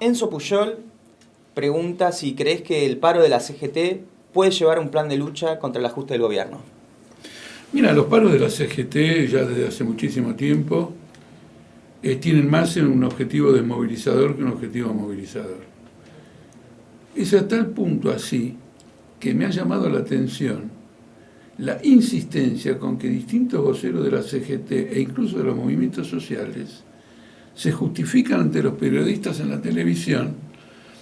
Enzo Puyol pregunta si crees que el paro de la CGT puede llevar un plan de lucha contra el ajuste del gobierno. Mira, los paros de la CGT ya desde hace muchísimo tiempo eh, tienen más en un objetivo desmovilizador que un objetivo movilizador. Es a tal punto así que me ha llamado la atención la insistencia con que distintos voceros de la CGT e incluso de los movimientos sociales se justifican ante los periodistas en la televisión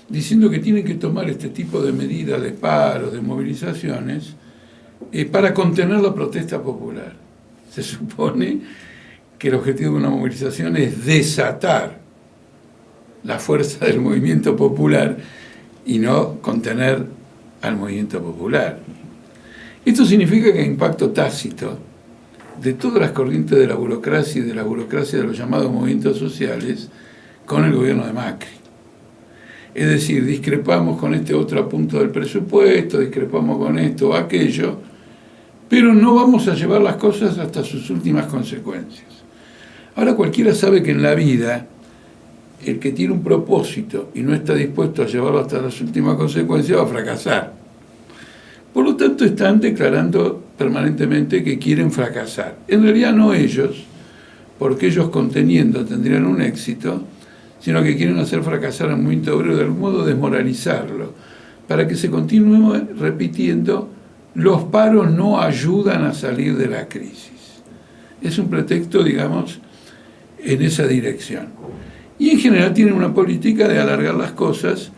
diciendo que tienen que tomar este tipo de medidas de paros, de movilizaciones, eh, para contener la protesta popular. Se supone que el objetivo de una movilización es desatar la fuerza del movimiento popular y no contener al movimiento popular. Esto significa que hay impacto tácito de todas las corrientes de la burocracia y de la burocracia de los llamados movimientos sociales con el gobierno de Macri. Es decir, discrepamos con este otro punto del presupuesto, discrepamos con esto o aquello, pero no vamos a llevar las cosas hasta sus últimas consecuencias. Ahora cualquiera sabe que en la vida el que tiene un propósito y no está dispuesto a llevarlo hasta las últimas consecuencias va a fracasar. Por lo tanto, están declarando permanentemente que quieren fracasar. En realidad no ellos, porque ellos conteniendo tendrían un éxito, sino que quieren hacer fracasar al movimiento obrero de algún modo desmoralizarlo, para que se continúe repitiendo los paros no ayudan a salir de la crisis. Es un pretexto, digamos, en esa dirección. Y en general tienen una política de alargar las cosas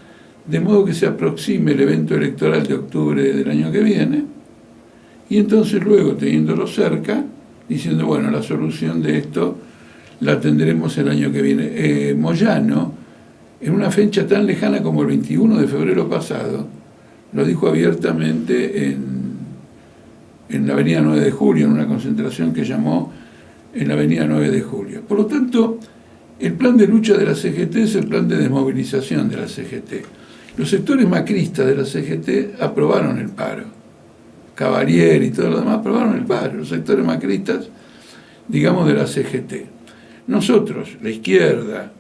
de modo que se aproxime el evento electoral de octubre del año que viene, y entonces luego, teniéndolo cerca, diciendo, bueno, la solución de esto la tendremos el año que viene. Eh, Moyano, en una fecha tan lejana como el 21 de febrero pasado, lo dijo abiertamente en, en la Avenida 9 de Julio, en una concentración que llamó en la Avenida 9 de Julio. Por lo tanto, el plan de lucha de la CGT es el plan de desmovilización de la CGT. Los sectores macristas de la CGT aprobaron el paro. Cavalier y todo lo demás aprobaron el paro. Los sectores macristas, digamos, de la CGT. Nosotros, la izquierda,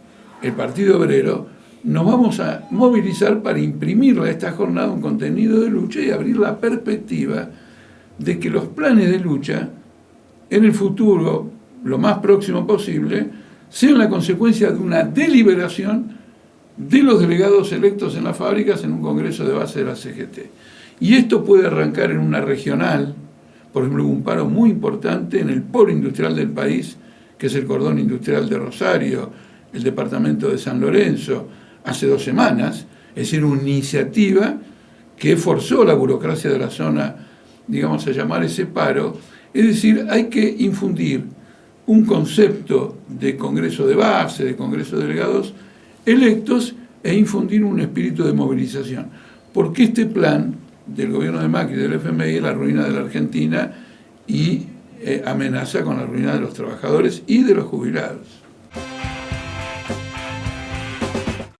el Partido Obrero, nos vamos a movilizar para imprimirle a esta jornada un contenido de lucha y abrir la perspectiva de que los planes de lucha en el futuro, lo más próximo posible, sean la consecuencia de una deliberación de los delegados electos en las fábricas en un congreso de base de la CGT. Y esto puede arrancar en una regional, por ejemplo, un paro muy importante en el polo industrial del país, que es el cordón industrial de Rosario, el departamento de San Lorenzo, hace dos semanas, es decir, una iniciativa que forzó la burocracia de la zona, digamos, a llamar ese paro. Es decir, hay que infundir un concepto de Congreso de base, de Congreso de delegados, electos e infundir un espíritu de movilización. Porque este plan del gobierno de Macri del FMI la ruina de la Argentina y eh, amenaza con la ruina de los trabajadores y de los jubilados.